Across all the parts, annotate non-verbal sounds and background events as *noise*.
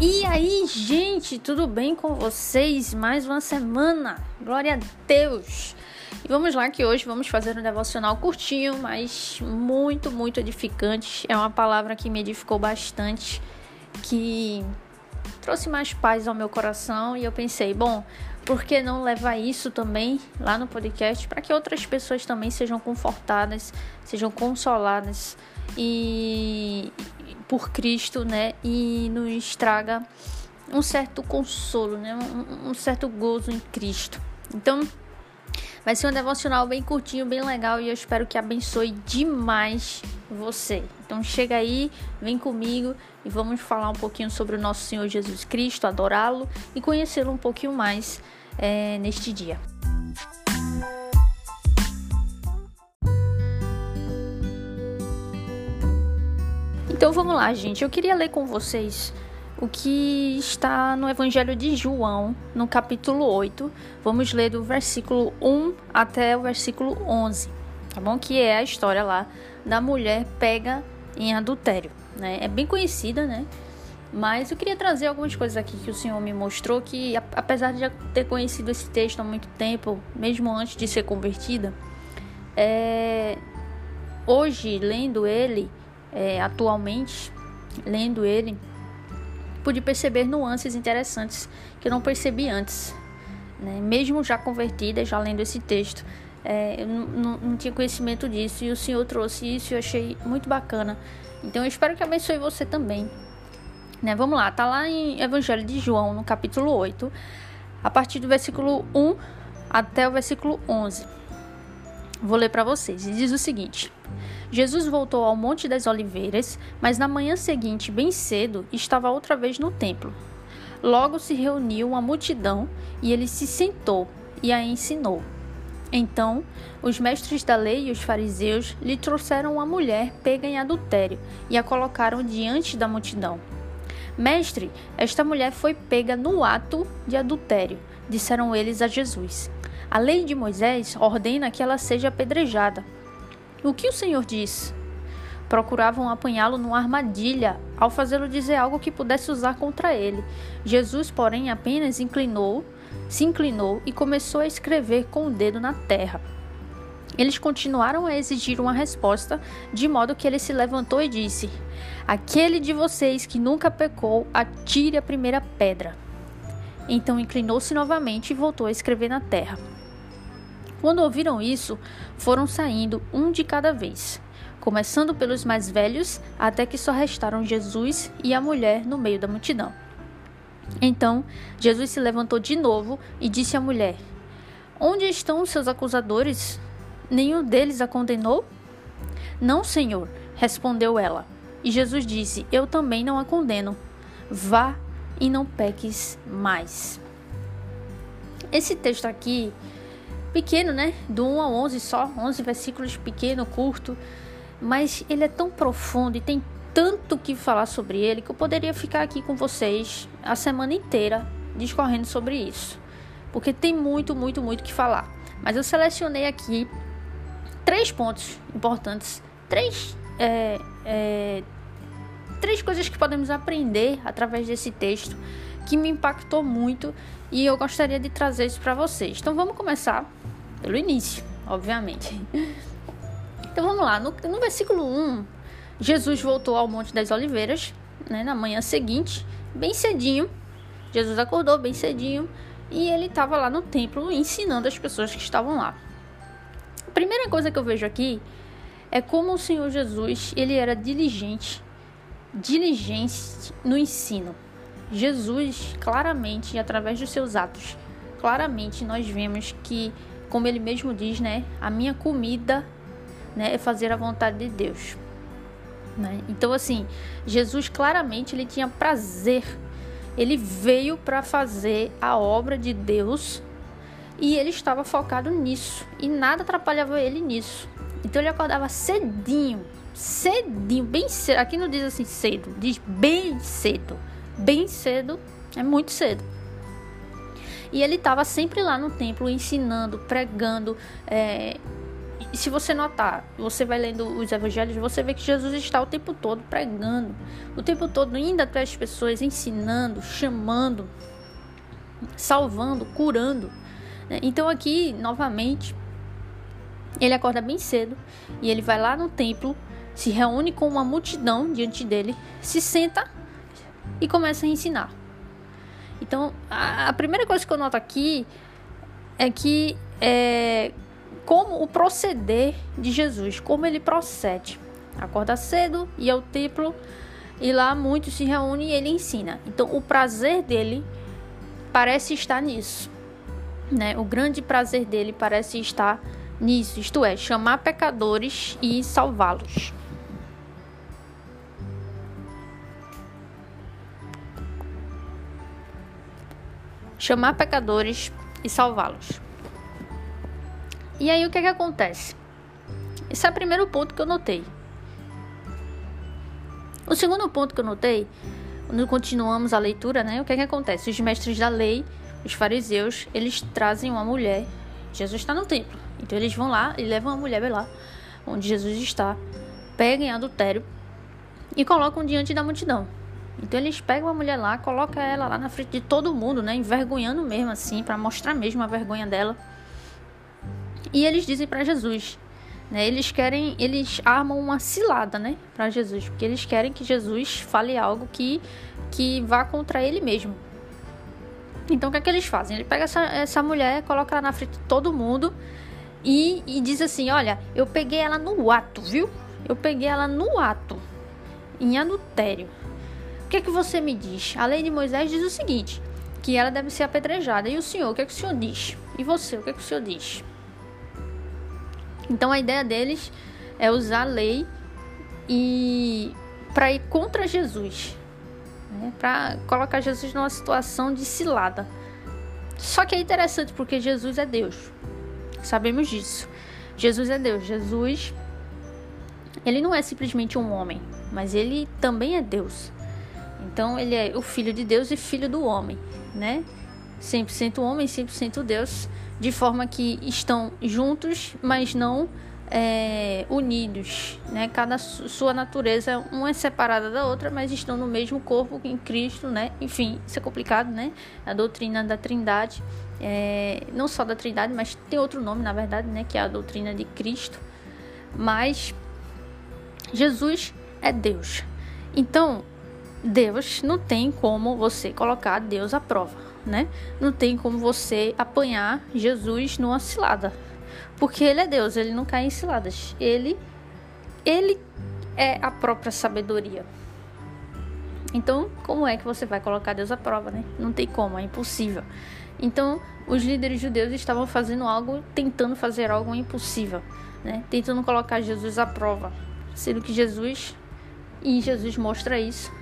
E aí, gente, tudo bem com vocês? Mais uma semana, glória a Deus! E vamos lá, que hoje vamos fazer um devocional curtinho, mas muito, muito edificante. É uma palavra que me edificou bastante, que trouxe mais paz ao meu coração. E eu pensei, bom, por que não levar isso também lá no podcast para que outras pessoas também sejam confortadas, sejam consoladas e por Cristo, né? E nos traga um certo consolo, né? Um, um, certo gozo em Cristo. Então, vai ser um devocional bem curtinho, bem legal e eu espero que abençoe demais você. Então, chega aí, vem comigo e vamos falar um pouquinho sobre o nosso Senhor Jesus Cristo, adorá-lo e conhecê-lo um pouquinho mais é, neste dia. Então vamos lá, gente. Eu queria ler com vocês o que está no Evangelho de João, no capítulo 8. Vamos ler do versículo 1 até o versículo 11, tá bom? Que é a história lá da mulher pega em adultério, né? É bem conhecida, né? Mas eu queria trazer algumas coisas aqui que o Senhor me mostrou que, apesar de já ter conhecido esse texto há muito tempo, mesmo antes de ser convertida, é... hoje, lendo ele, é, atualmente, lendo ele, pude perceber nuances interessantes que eu não percebi antes. Né? Mesmo já convertida, já lendo esse texto, é, eu não tinha conhecimento disso e o Senhor trouxe isso e eu achei muito bacana. Então eu espero que abençoe você também. Né? Vamos lá, tá lá em Evangelho de João, no capítulo 8, a partir do versículo 1 até o versículo 11. Vou ler para vocês. E diz o seguinte: Jesus voltou ao Monte das Oliveiras, mas na manhã seguinte, bem cedo, estava outra vez no templo. Logo se reuniu uma multidão e ele se sentou e a ensinou. Então, os mestres da lei e os fariseus lhe trouxeram uma mulher pega em adultério e a colocaram diante da multidão. Mestre, esta mulher foi pega no ato de adultério, disseram eles a Jesus. A lei de Moisés ordena que ela seja apedrejada. O que o Senhor diz? Procuravam apanhá-lo numa armadilha ao fazê-lo dizer algo que pudesse usar contra ele. Jesus, porém, apenas inclinou, se inclinou e começou a escrever com o dedo na terra. Eles continuaram a exigir uma resposta, de modo que ele se levantou e disse: Aquele de vocês que nunca pecou, atire a primeira pedra. Então inclinou-se novamente e voltou a escrever na terra. Quando ouviram isso, foram saindo um de cada vez, começando pelos mais velhos, até que só restaram Jesus e a mulher no meio da multidão. Então, Jesus se levantou de novo e disse à mulher: Onde estão os seus acusadores? Nenhum deles a condenou? Não, Senhor, respondeu ela. E Jesus disse: Eu também não a condeno. Vá e não peques mais. Esse texto aqui pequeno, né? Do 1 ao 11 só, 11 versículos pequeno, curto, mas ele é tão profundo e tem tanto que falar sobre ele que eu poderia ficar aqui com vocês a semana inteira discorrendo sobre isso, porque tem muito, muito, muito que falar. Mas eu selecionei aqui três pontos importantes, três, é, é, três coisas que podemos aprender através desse texto que me impactou muito e eu gostaria de trazer isso para vocês. Então vamos começar pelo início, obviamente. Então vamos lá, no, no versículo 1, Jesus voltou ao Monte das Oliveiras, né, na manhã seguinte, bem cedinho. Jesus acordou bem cedinho e ele estava lá no templo ensinando as pessoas que estavam lá. A primeira coisa que eu vejo aqui é como o Senhor Jesus ele era diligente, diligente no ensino. Jesus, claramente, através dos seus atos, claramente nós vemos que, como ele mesmo diz, né, a minha comida né, é fazer a vontade de Deus. Né? Então, assim, Jesus claramente ele tinha prazer, ele veio para fazer a obra de Deus e ele estava focado nisso e nada atrapalhava ele nisso. Então, ele acordava cedinho, cedinho, bem cedo. Aqui não diz assim cedo, diz bem cedo bem cedo, é muito cedo. E ele estava sempre lá no templo ensinando, pregando, é, se você notar, você vai lendo os evangelhos, você vê que Jesus está o tempo todo pregando, o tempo todo indo até as pessoas, ensinando, chamando, salvando, curando. Né? Então aqui, novamente, ele acorda bem cedo e ele vai lá no templo, se reúne com uma multidão diante dele, se senta e começa a ensinar. Então, a, a primeira coisa que eu noto aqui é que é como o proceder de Jesus, como ele procede. Acorda cedo, e ao templo, e lá muitos se reúnem e ele ensina. Então, o prazer dele parece estar nisso. Né? O grande prazer dele parece estar nisso, isto é, chamar pecadores e salvá-los. Chamar pecadores e salvá-los. E aí o que é que acontece? Esse é o primeiro ponto que eu notei. O segundo ponto que eu notei, quando continuamos a leitura, né? O que é que acontece? Os mestres da lei, os fariseus, eles trazem uma mulher. Jesus está no templo. Então eles vão lá e levam a mulher lá, onde Jesus está, pegam em adultério e colocam diante da multidão. Então eles pegam a mulher lá, colocam ela lá na frente de todo mundo, né? Envergonhando mesmo assim, para mostrar mesmo a vergonha dela. E eles dizem para Jesus, né? Eles querem, eles armam uma cilada, né, para Jesus, porque eles querem que Jesus fale algo que que vá contra ele mesmo. Então o que é que eles fazem? Ele pega essa, essa mulher, coloca ela na frente de todo mundo e, e diz assim: Olha, eu peguei ela no ato, viu? Eu peguei ela no ato, em adultério. O que é que você me diz? A lei de Moisés diz o seguinte: que ela deve ser apedrejada. E o senhor, o que é que o senhor diz? E você, o que é que o senhor diz? Então a ideia deles é usar a lei e para ir contra Jesus, né? para colocar Jesus numa situação de cilada. Só que é interessante porque Jesus é Deus. Sabemos disso. Jesus é Deus. Jesus, ele não é simplesmente um homem, mas ele também é Deus. Então, ele é o filho de Deus e filho do homem, né? 100% homem, 100% Deus, de forma que estão juntos, mas não é, unidos, né? Cada sua natureza, uma é separada da outra, mas estão no mesmo corpo em Cristo, né? Enfim, isso é complicado, né? A doutrina da Trindade, é, não só da Trindade, mas tem outro nome, na verdade, né? Que é a doutrina de Cristo. Mas Jesus é Deus. Então, Deus não tem como você colocar Deus à prova, né? Não tem como você apanhar Jesus numa cilada porque ele é Deus, ele não cai em ciladas. Ele ele é a própria sabedoria. Então, como é que você vai colocar Deus à prova, né? Não tem como, é impossível. Então, os líderes judeus estavam fazendo algo, tentando fazer algo impossível, né? Tentando colocar Jesus à prova, sendo que Jesus e Jesus mostra isso,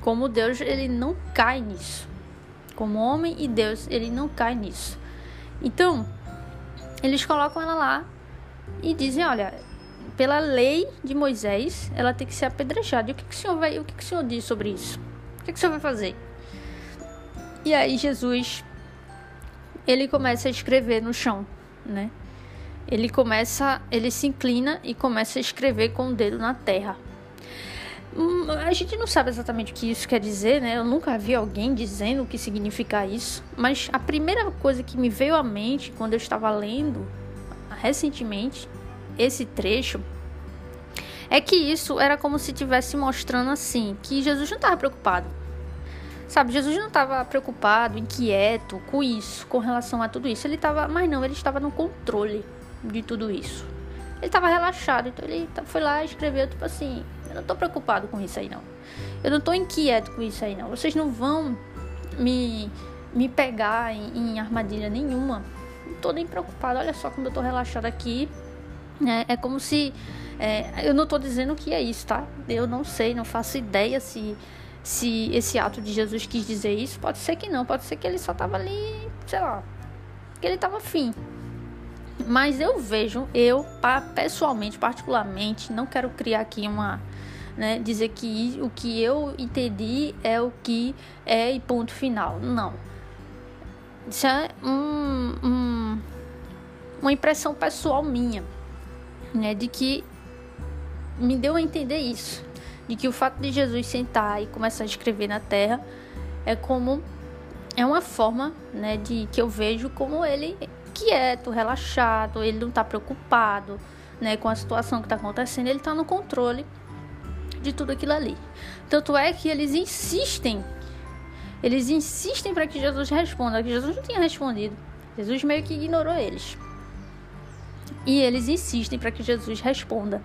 como Deus, ele não cai nisso. Como homem e Deus, ele não cai nisso. Então, eles colocam ela lá e dizem, olha, pela lei de Moisés, ela tem que ser apedrejada. E o que, que o senhor vai, o que, que o senhor diz sobre isso? O que, que o senhor vai fazer? E aí Jesus ele começa a escrever no chão, né? Ele começa, ele se inclina e começa a escrever com o dedo na terra. Hum, a gente não sabe exatamente o que isso quer dizer, né? Eu nunca vi alguém dizendo o que significa isso. Mas a primeira coisa que me veio à mente quando eu estava lendo recentemente esse trecho é que isso era como se estivesse mostrando assim que Jesus não estava preocupado. Sabe, Jesus não estava preocupado, inquieto com isso, com relação a tudo isso. Ele estava, mas não, ele estava no controle de tudo isso. Ele estava relaxado, então ele foi lá e escreveu tipo assim: eu não tô preocupado com isso aí, não. Eu não tô inquieto com isso aí, não. Vocês não vão me, me pegar em, em armadilha nenhuma. Não tô nem preocupado. Olha só como eu tô relaxado aqui. É, é como se. É, eu não tô dizendo que é isso, tá? Eu não sei, não faço ideia se, se esse ato de Jesus quis dizer isso. Pode ser que não, pode ser que ele só tava ali, sei lá, que ele tava afim. Mas eu vejo, eu pessoalmente, particularmente, não quero criar aqui uma, né, dizer que o que eu entendi é o que é e ponto final. Não. Isso é um, um, uma impressão pessoal minha. né, de que me deu a entender isso, de que o fato de Jesus sentar e começar a escrever na terra é como é uma forma, né, de que eu vejo como ele quieto, relaxado, ele não está preocupado, né, com a situação que está acontecendo, ele está no controle de tudo aquilo ali. Tanto é que eles insistem, eles insistem para que Jesus responda, que Jesus não tinha respondido. Jesus meio que ignorou eles. E eles insistem para que Jesus responda.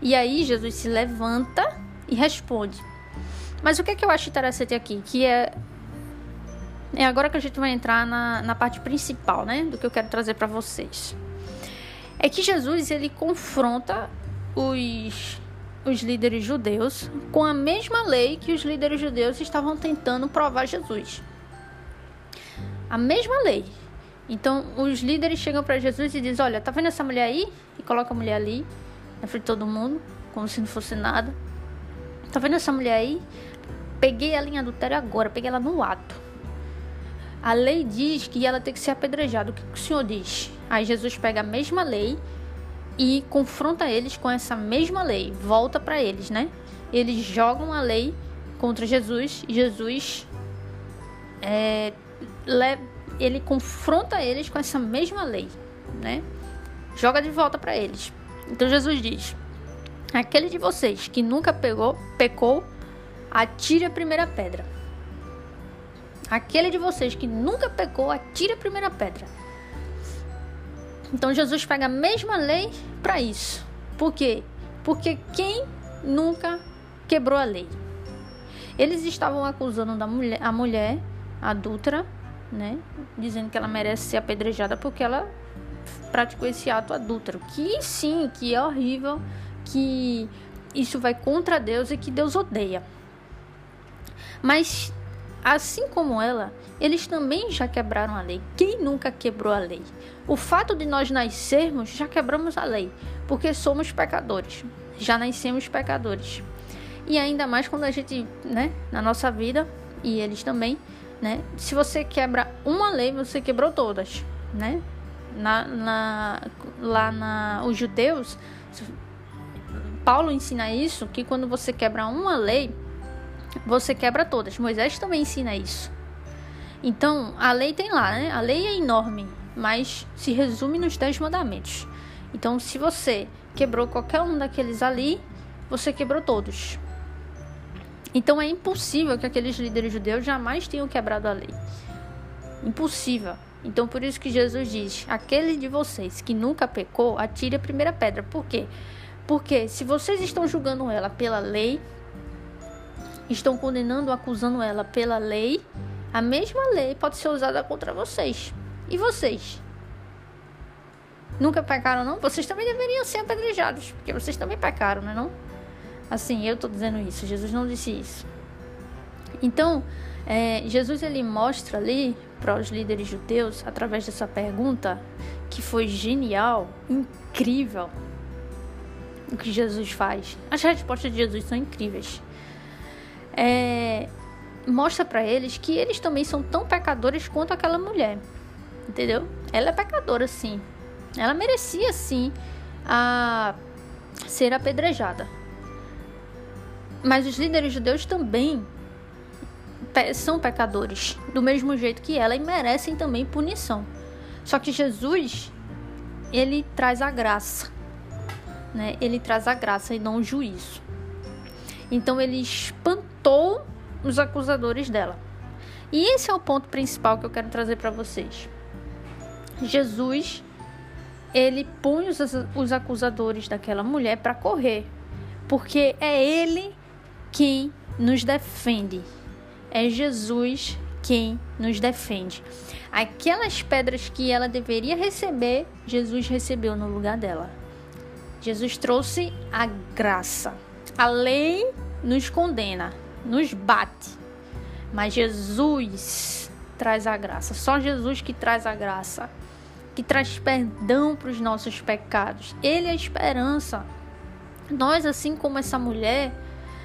E aí Jesus se levanta e responde. Mas o que, é que eu acho interessante aqui? Que é. É agora que a gente vai entrar na, na parte principal, né? Do que eu quero trazer para vocês. É que Jesus ele confronta os, os líderes judeus com a mesma lei que os líderes judeus estavam tentando provar Jesus. A mesma lei. Então, os líderes chegam para Jesus e dizem: Olha, tá vendo essa mulher aí? E coloca a mulher ali, na frente de todo mundo, como se não fosse nada. Tá vendo essa mulher aí? Peguei ela em adultério agora, peguei ela no ato. A lei diz que ela tem que ser apedrejada. O que o Senhor diz? Aí Jesus pega a mesma lei e confronta eles com essa mesma lei. Volta para eles, né? Eles jogam a lei contra Jesus Jesus é, ele confronta eles com essa mesma lei, né? Joga de volta para eles. Então Jesus diz: Aquele de vocês que nunca pegou, pecou, atire a primeira pedra. Aquele de vocês que nunca pecou, atire a primeira pedra. Então Jesus pega a mesma lei para isso. Por quê? Porque quem nunca quebrou a lei? Eles estavam acusando da mulher, a mulher adulta né? Dizendo que ela merece ser apedrejada porque ela praticou esse ato adúltero. Que sim, que é horrível, que isso vai contra Deus e que Deus odeia. Mas assim como ela, eles também já quebraram a lei. Quem nunca quebrou a lei? O fato de nós nascermos, já quebramos a lei, porque somos pecadores. Já nascemos pecadores. E ainda mais quando a gente, né, na nossa vida, e eles também, né? Se você quebra uma lei, você quebrou todas, né? Na, na, lá na os judeus, Paulo ensina isso que quando você quebra uma lei, você quebra todas. Moisés também ensina isso. Então, a lei tem lá, né? A lei é enorme, mas se resume nos dez mandamentos. Então, se você quebrou qualquer um daqueles ali, você quebrou todos. Então é impossível que aqueles líderes judeus jamais tenham quebrado a lei. Impossível. Então por isso que Jesus diz: aquele de vocês que nunca pecou, atire a primeira pedra. Por quê? Porque se vocês estão julgando ela pela lei, estão condenando, acusando ela pela lei, a mesma lei pode ser usada contra vocês. E vocês? Nunca pecaram, não? Vocês também deveriam ser apedrejados, porque vocês também pecaram, não é não? Assim, eu estou dizendo isso, Jesus não disse isso. Então, é, Jesus ele mostra ali para os líderes judeus, através dessa pergunta, que foi genial, incrível, o que Jesus faz. As respostas de Jesus são incríveis. É, mostra para eles que eles também são tão pecadores quanto aquela mulher, entendeu? Ela é pecadora, sim. Ela merecia, sim, a ser apedrejada. Mas os líderes judeus também são pecadores, do mesmo jeito que ela, e merecem também punição. Só que Jesus, ele traz a graça, né? Ele traz a graça e não o juízo. Então ele espantou os acusadores dela. E esse é o ponto principal que eu quero trazer para vocês. Jesus, ele põe os, os acusadores daquela mulher para correr, porque é ele quem nos defende. É Jesus quem nos defende. Aquelas pedras que ela deveria receber, Jesus recebeu no lugar dela. Jesus trouxe a graça. A lei nos condena, nos bate. Mas Jesus traz a graça. Só Jesus que traz a graça, que traz perdão para os nossos pecados. Ele é a esperança. Nós, assim como essa mulher,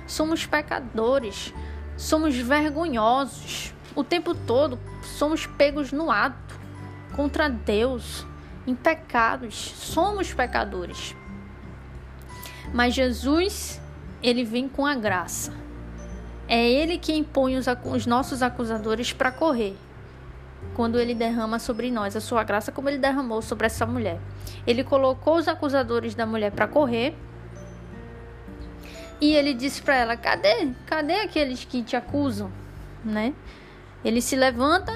somos pecadores, somos vergonhosos. O tempo todo somos pegos no ato contra Deus, em pecados. Somos pecadores. Mas Jesus, ele vem com a graça. É ele que impõe os, os nossos acusadores para correr. Quando ele derrama sobre nós a sua graça, como ele derramou sobre essa mulher. Ele colocou os acusadores da mulher para correr. E ele disse para ela: "Cadê? Cadê aqueles que te acusam?", né? Ele se levanta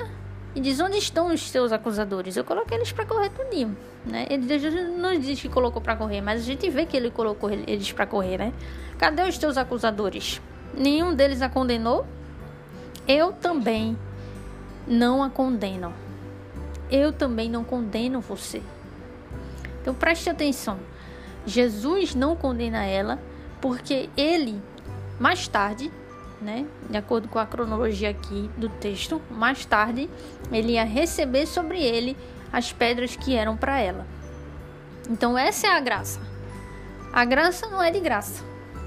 e diz: Onde estão os seus acusadores? Eu coloquei eles para correr tudinho. Né? Ele não diz que colocou para correr, mas a gente vê que ele colocou eles para correr, né? Cadê os teus acusadores? Nenhum deles a condenou? Eu também não a condeno. Eu também não condeno você. Então preste atenção. Jesus não condena ela porque ele mais tarde né? De acordo com a cronologia aqui do texto, mais tarde ele ia receber sobre ele as pedras que eram para ela. Então essa é a graça. A graça não é de graça,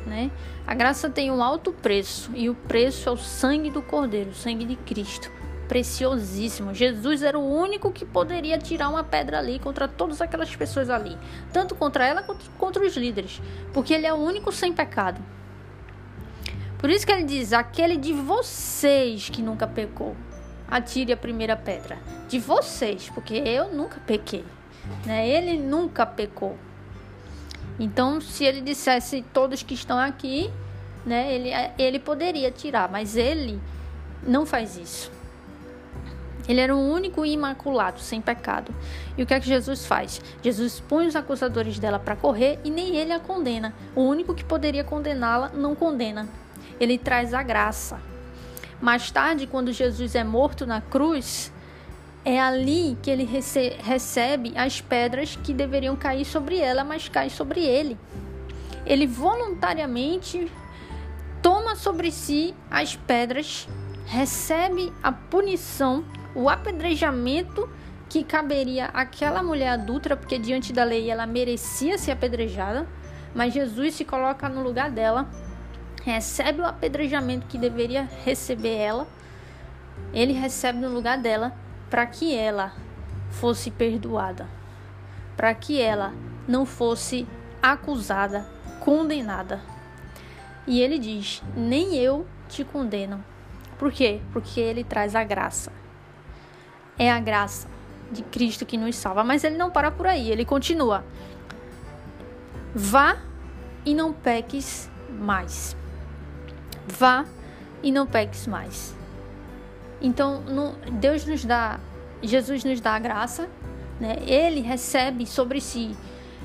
né? A graça tem um alto preço e o preço é o sangue do Cordeiro, o sangue de Cristo, preciosíssimo. Jesus era o único que poderia tirar uma pedra ali contra todas aquelas pessoas ali, tanto contra ela quanto contra os líderes, porque ele é o único sem pecado. Por isso que ele diz: aquele de vocês que nunca pecou, atire a primeira pedra. De vocês, porque eu nunca pequei. Né? Ele nunca pecou. Então, se ele dissesse todos que estão aqui, né, ele, ele poderia tirar, mas ele não faz isso. Ele era o único imaculado, sem pecado. E o que é que Jesus faz? Jesus põe os acusadores dela para correr e nem ele a condena. O único que poderia condená-la não condena ele traz a graça. Mais tarde, quando Jesus é morto na cruz, é ali que ele rece recebe as pedras que deveriam cair sobre ela, mas caem sobre ele. Ele voluntariamente toma sobre si as pedras, recebe a punição, o apedrejamento que caberia àquela mulher adulta, porque diante da lei ela merecia ser apedrejada, mas Jesus se coloca no lugar dela recebe o apedrejamento que deveria receber ela, ele recebe no lugar dela para que ela fosse perdoada, para que ela não fosse acusada, condenada. E ele diz: Nem eu te condeno. Por quê? Porque ele traz a graça. É a graça de Cristo que nos salva. Mas ele não para por aí, ele continua: Vá e não peques mais. Vá e não peques mais. Então, Deus nos dá, Jesus nos dá a graça, né? Ele recebe sobre si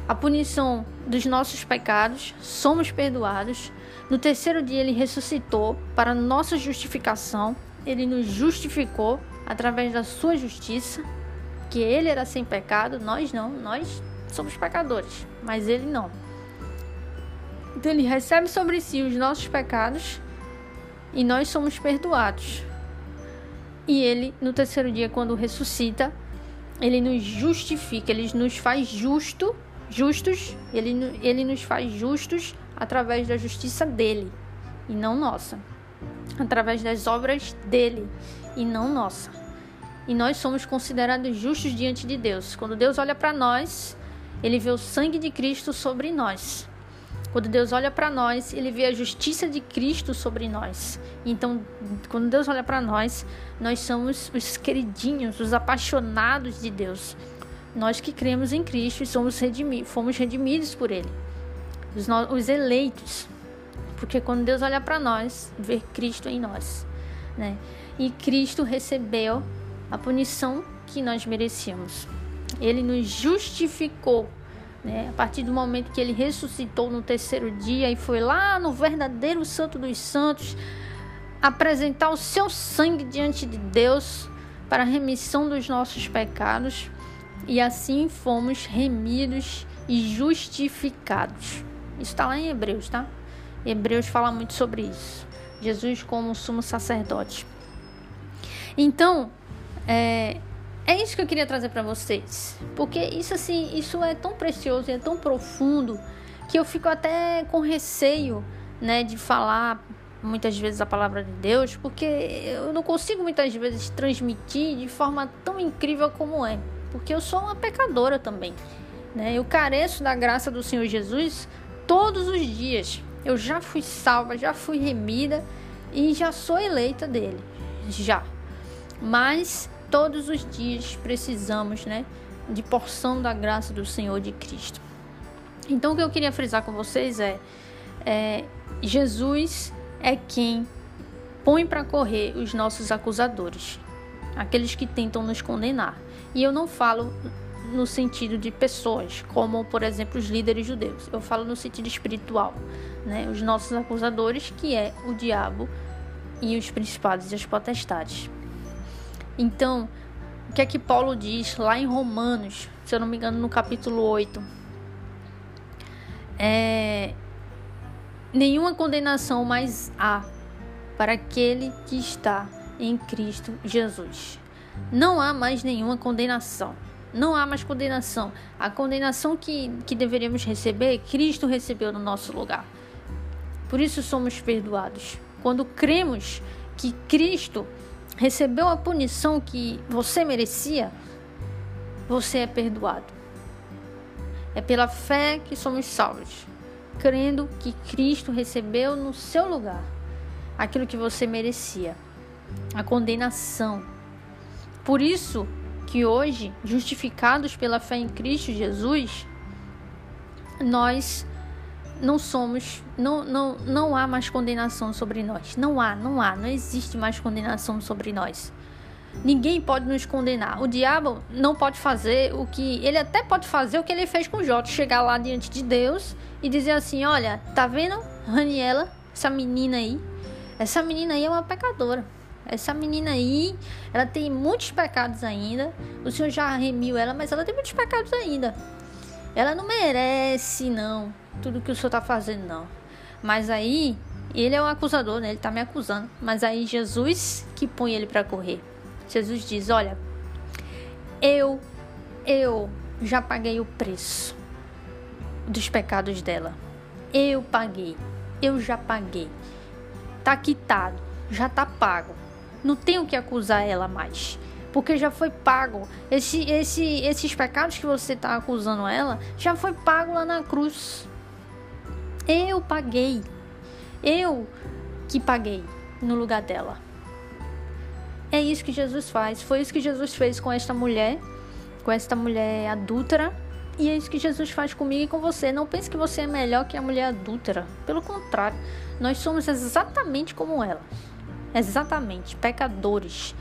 a punição dos nossos pecados, somos perdoados. No terceiro dia, ele ressuscitou para nossa justificação, ele nos justificou através da sua justiça, que ele era sem pecado, nós não, nós somos pecadores, mas ele não. Então, ele recebe sobre si os nossos pecados e nós somos perdoados. E ele, no terceiro dia, quando ressuscita, ele nos justifica, ele nos faz justo, justos, ele, ele nos faz justos através da justiça dele e não nossa. Através das obras dele e não nossa. E nós somos considerados justos diante de Deus. Quando Deus olha para nós, ele vê o sangue de Cristo sobre nós. Quando Deus olha para nós, ele vê a justiça de Cristo sobre nós. Então, quando Deus olha para nós, nós somos os queridinhos, os apaixonados de Deus. Nós que cremos em Cristo e somos redimidos, fomos redimidos por Ele. Os, os eleitos. Porque quando Deus olha para nós, vê Cristo em nós. Né? E Cristo recebeu a punição que nós merecíamos. Ele nos justificou né? A partir do momento que ele ressuscitou no terceiro dia e foi lá no verdadeiro Santo dos Santos apresentar o seu sangue diante de Deus para a remissão dos nossos pecados e assim fomos remidos e justificados. Isso está lá em Hebreus, tá? Hebreus fala muito sobre isso. Jesus como sumo sacerdote. Então, é, é isso que eu queria trazer para vocês, porque isso assim, isso é tão precioso, é tão profundo que eu fico até com receio, né, de falar muitas vezes a palavra de Deus, porque eu não consigo muitas vezes transmitir de forma tão incrível como é, porque eu sou uma pecadora também, né? Eu careço da graça do Senhor Jesus todos os dias. Eu já fui salva, já fui remida e já sou eleita dele. Já. Mas todos os dias precisamos, né, de porção da graça do Senhor de Cristo. Então o que eu queria frisar com vocês é, é Jesus é quem põe para correr os nossos acusadores, aqueles que tentam nos condenar. E eu não falo no sentido de pessoas, como por exemplo os líderes judeus. Eu falo no sentido espiritual, né? Os nossos acusadores, que é o diabo e os principados e as potestades. Então, o que é que Paulo diz lá em Romanos, se eu não me engano, no capítulo 8? É, nenhuma condenação mais há para aquele que está em Cristo Jesus. Não há mais nenhuma condenação. Não há mais condenação. A condenação que, que deveríamos receber, Cristo recebeu no nosso lugar. Por isso somos perdoados. Quando cremos que Cristo recebeu a punição que você merecia, você é perdoado. É pela fé que somos salvos, crendo que Cristo recebeu no seu lugar aquilo que você merecia, a condenação. Por isso que hoje, justificados pela fé em Cristo Jesus, nós não somos, não, não, não há mais condenação sobre nós. Não há, não há, não existe mais condenação sobre nós. Ninguém pode nos condenar. O diabo não pode fazer o que. Ele até pode fazer o que ele fez com Jó, chegar lá diante de Deus e dizer assim: Olha, tá vendo, Raniela, essa menina aí? Essa menina aí é uma pecadora. Essa menina aí, ela tem muitos pecados ainda. O Senhor já remiu ela, mas ela tem muitos pecados ainda. Ela não merece, não, tudo que o Senhor está fazendo, não. Mas aí, ele é o acusador, né? Ele está me acusando. Mas aí, Jesus que põe ele para correr. Jesus diz: Olha, eu, eu já paguei o preço dos pecados dela. Eu paguei. Eu já paguei. Tá quitado. Já tá pago. Não tenho que acusar ela mais. Porque já foi pago. Esse, esse, esses pecados que você está acusando ela já foi pago lá na cruz. Eu paguei. Eu que paguei no lugar dela. É isso que Jesus faz. Foi isso que Jesus fez com esta mulher, com esta mulher adúltera. E é isso que Jesus faz comigo e com você. Não pense que você é melhor que a mulher adúltera. Pelo contrário, nós somos exatamente como ela. Exatamente, pecadores.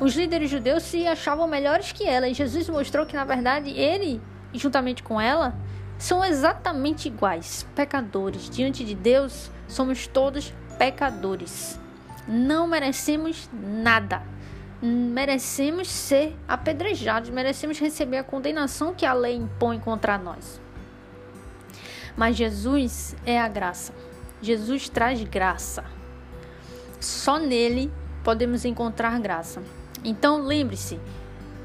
Os líderes judeus se achavam melhores que ela, e Jesus mostrou que, na verdade, ele, juntamente com ela, são exatamente iguais, pecadores. Diante de Deus, somos todos pecadores. Não merecemos nada. Merecemos ser apedrejados, merecemos receber a condenação que a lei impõe contra nós. Mas Jesus é a graça. Jesus traz graça. Só nele podemos encontrar graça. Então lembre-se,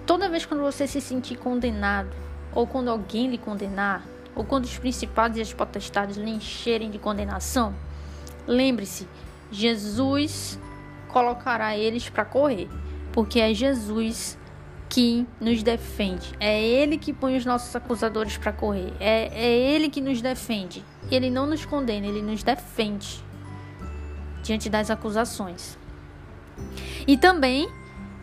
toda vez quando você se sentir condenado, ou quando alguém lhe condenar, ou quando os principados e as potestades lhe encherem de condenação, lembre-se, Jesus colocará eles para correr, porque é Jesus que nos defende. É Ele que põe os nossos acusadores para correr. É, é Ele que nos defende. Ele não nos condena, Ele nos defende diante das acusações. E também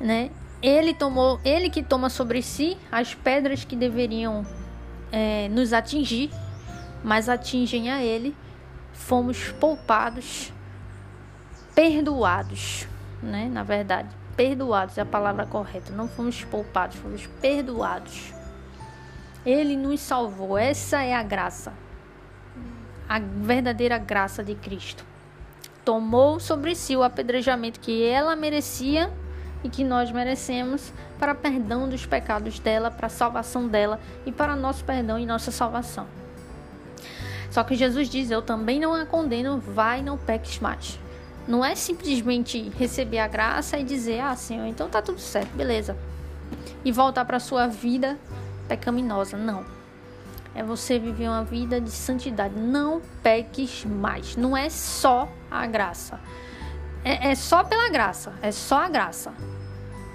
né? Ele tomou, ele que toma sobre si as pedras que deveriam é, nos atingir, mas atingem a ele. Fomos poupados, perdoados, né? Na verdade, perdoados é a palavra correta. Não fomos poupados, fomos perdoados. Ele nos salvou. Essa é a graça, a verdadeira graça de Cristo. Tomou sobre si o apedrejamento que ela merecia e que nós merecemos para perdão dos pecados dela, para a salvação dela e para nosso perdão e nossa salvação. Só que Jesus diz: Eu também não a condeno, vai, não peques mais. Não é simplesmente receber a graça e dizer: Ah, Senhor, então tá tudo certo, beleza. E voltar para sua vida pecaminosa. Não. É você viver uma vida de santidade. Não peques mais. Não é só a graça. É, é só pela graça. É só a graça.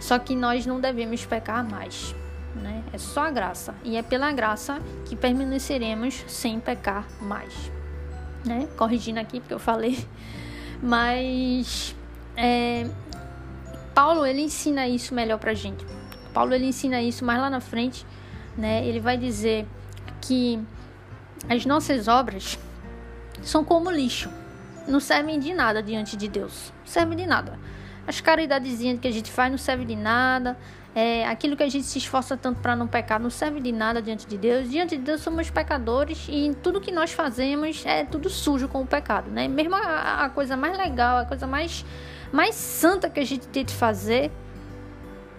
Só que nós não devemos pecar mais. né? É só a graça. E é pela graça que permaneceremos sem pecar mais. Né? Corrigindo aqui porque eu falei. *laughs* Mas é, Paulo ele ensina isso melhor pra gente. Paulo ele ensina isso mais lá na frente, né? Ele vai dizer que as nossas obras são como lixo, não servem de nada diante de Deus, não servem de nada. As caridadezinhas que a gente faz não servem de nada, é, aquilo que a gente se esforça tanto para não pecar não serve de nada diante de Deus. Diante de Deus somos pecadores e tudo que nós fazemos é tudo sujo com o pecado, né? Mesmo a, a coisa mais legal, a coisa mais, mais santa que a gente tem de fazer,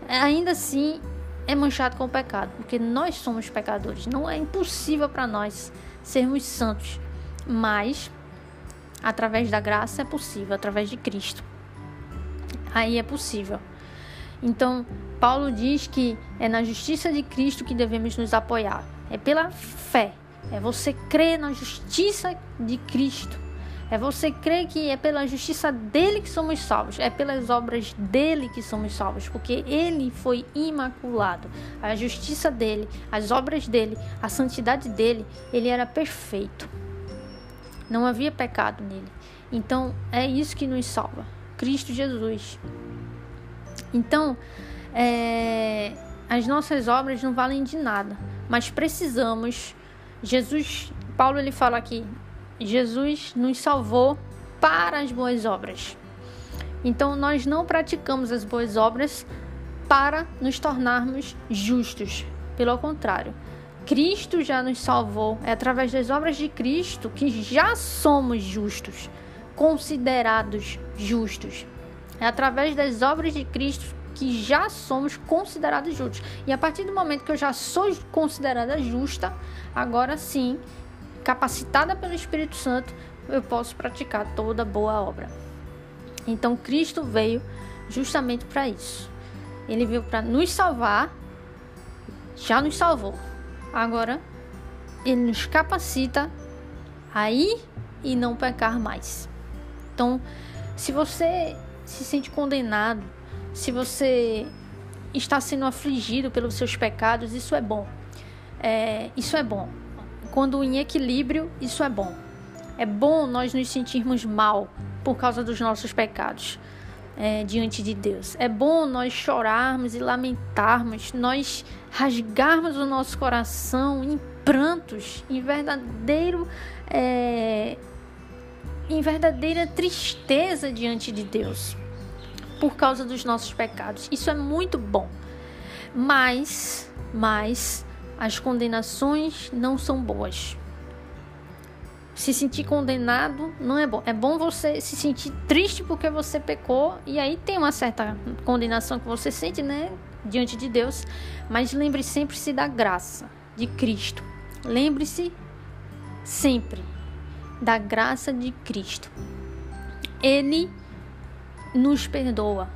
ainda assim é manchado com o pecado, porque nós somos pecadores. Não é impossível para nós sermos santos, mas através da graça é possível, através de Cristo. Aí é possível. Então, Paulo diz que é na justiça de Cristo que devemos nos apoiar. É pela fé. É você crer na justiça de Cristo. É você crer que é pela justiça dele que somos salvos. É pelas obras dele que somos salvos. Porque ele foi imaculado. A justiça dele, as obras dele, a santidade dele, ele era perfeito. Não havia pecado nele. Então é isso que nos salva. Cristo Jesus. Então, é, as nossas obras não valem de nada, mas precisamos. Jesus, Paulo ele fala aqui, Jesus nos salvou para as boas obras. Então nós não praticamos as boas obras para nos tornarmos justos. Pelo contrário, Cristo já nos salvou. É através das obras de Cristo que já somos justos, considerados justos. É através das obras de Cristo que já somos considerados justos. E a partir do momento que eu já sou considerada justa, agora sim, capacitada pelo Espírito Santo, eu posso praticar toda boa obra. Então Cristo veio justamente para isso. Ele veio para nos salvar, já nos salvou. Agora ele nos capacita a ir e não pecar mais. Então, se você se sente condenado se você está sendo afligido pelos seus pecados, isso é bom. É, isso é bom. Quando em equilíbrio, isso é bom. É bom nós nos sentirmos mal por causa dos nossos pecados é, diante de Deus. É bom nós chorarmos e lamentarmos, nós rasgarmos o nosso coração em prantos, em verdadeiro. É, em verdadeira tristeza diante de Deus por causa dos nossos pecados. Isso é muito bom. Mas, mas as condenações não são boas. Se sentir condenado não é bom. É bom você se sentir triste porque você pecou e aí tem uma certa condenação que você sente, né, diante de Deus. Mas lembre sempre-se da graça de Cristo. Lembre-se sempre da graça de Cristo. Ele nos perdoa.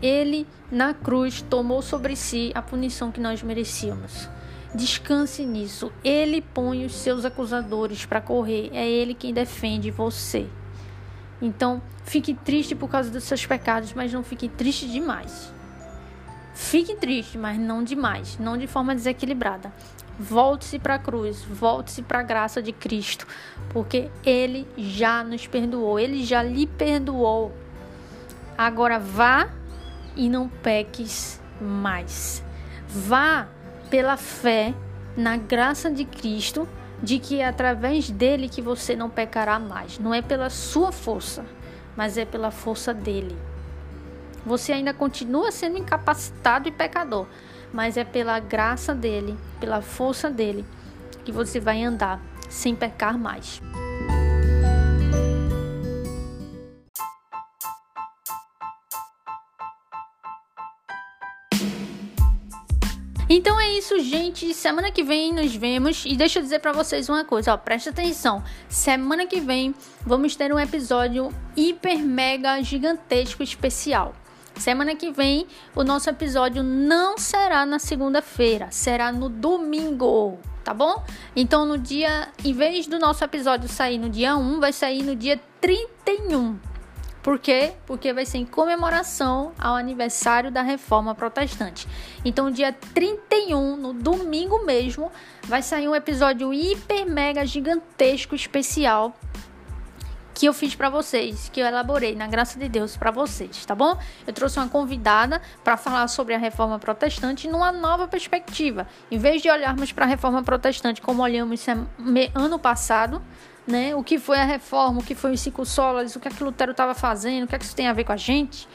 Ele, na cruz, tomou sobre si a punição que nós merecíamos. Descanse nisso. Ele põe os seus acusadores para correr. É Ele quem defende você. Então, fique triste por causa dos seus pecados, mas não fique triste demais. Fique triste, mas não demais, não de forma desequilibrada. Volte-se para a cruz, volte-se para a graça de Cristo, porque Ele já nos perdoou, Ele já lhe perdoou. Agora vá e não peques mais. Vá pela fé na graça de Cristo, de que é através dele que você não pecará mais. Não é pela sua força, mas é pela força dele. Você ainda continua sendo incapacitado e pecador, mas é pela graça dele, pela força dele, que você vai andar sem pecar mais. Isso, gente. Semana que vem nos vemos. E deixa eu dizer para vocês uma coisa, ó. Presta atenção. Semana que vem vamos ter um episódio hiper mega gigantesco especial. Semana que vem o nosso episódio não será na segunda-feira, será no domingo, tá bom? Então no dia, em vez do nosso episódio sair no dia 1, vai sair no dia 31. Por quê? Porque vai ser em comemoração ao aniversário da Reforma Protestante. Então, dia 31, no domingo mesmo, vai sair um episódio hiper mega gigantesco especial que eu fiz para vocês, que eu elaborei na graça de Deus para vocês, tá bom? Eu trouxe uma convidada para falar sobre a reforma protestante numa nova perspectiva. Em vez de olharmos para a reforma protestante como olhamos ano passado, né? O que foi a reforma, o que foi os cinco solas, o que, é que Lutero estava fazendo, o que, é que isso tem a ver com a gente.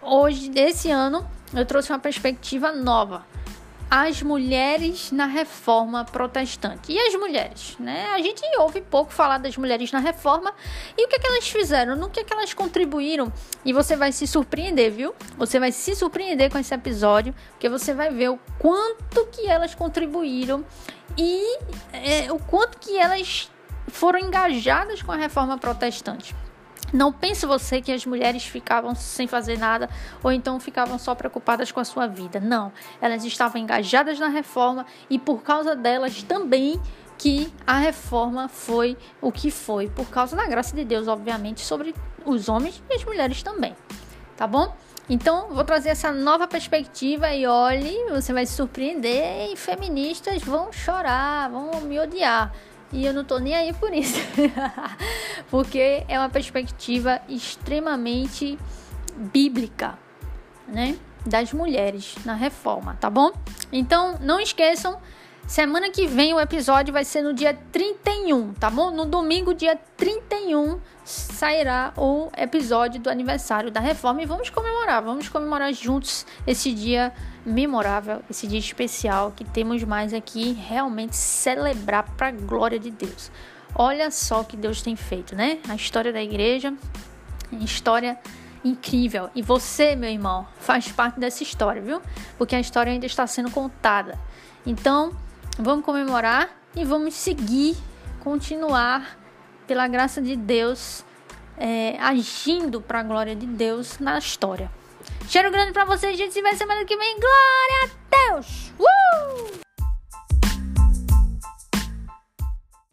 Hoje, esse ano, eu trouxe uma perspectiva nova as mulheres na reforma protestante. E as mulheres, né? A gente ouve pouco falar das mulheres na reforma e o que, é que elas fizeram, no que, é que elas contribuíram. E você vai se surpreender, viu? Você vai se surpreender com esse episódio, porque você vai ver o quanto que elas contribuíram e é, o quanto que elas foram engajadas com a reforma protestante. Não pense você que as mulheres ficavam sem fazer nada ou então ficavam só preocupadas com a sua vida. Não, elas estavam engajadas na reforma e por causa delas também que a reforma foi o que foi, por causa da graça de Deus, obviamente, sobre os homens e as mulheres também. Tá bom? Então, vou trazer essa nova perspectiva e olhe, você vai se surpreender e feministas vão chorar, vão me odiar. E eu não tô nem aí por isso. *laughs* Porque é uma perspectiva extremamente bíblica, né? Das mulheres na reforma, tá bom? Então, não esqueçam Semana que vem o episódio vai ser no dia 31, tá bom? No domingo, dia 31, sairá o episódio do aniversário da reforma e vamos comemorar, vamos comemorar juntos esse dia memorável, esse dia especial que temos mais aqui realmente celebrar para a glória de Deus. Olha só o que Deus tem feito, né? A história da igreja, história incrível. E você, meu irmão, faz parte dessa história, viu? Porque a história ainda está sendo contada. Então, Vamos comemorar e vamos seguir, continuar, pela graça de Deus, é, agindo para a glória de Deus na história. Cheiro grande para vocês, gente. Se vai semana que vem. Glória a Deus! Uh!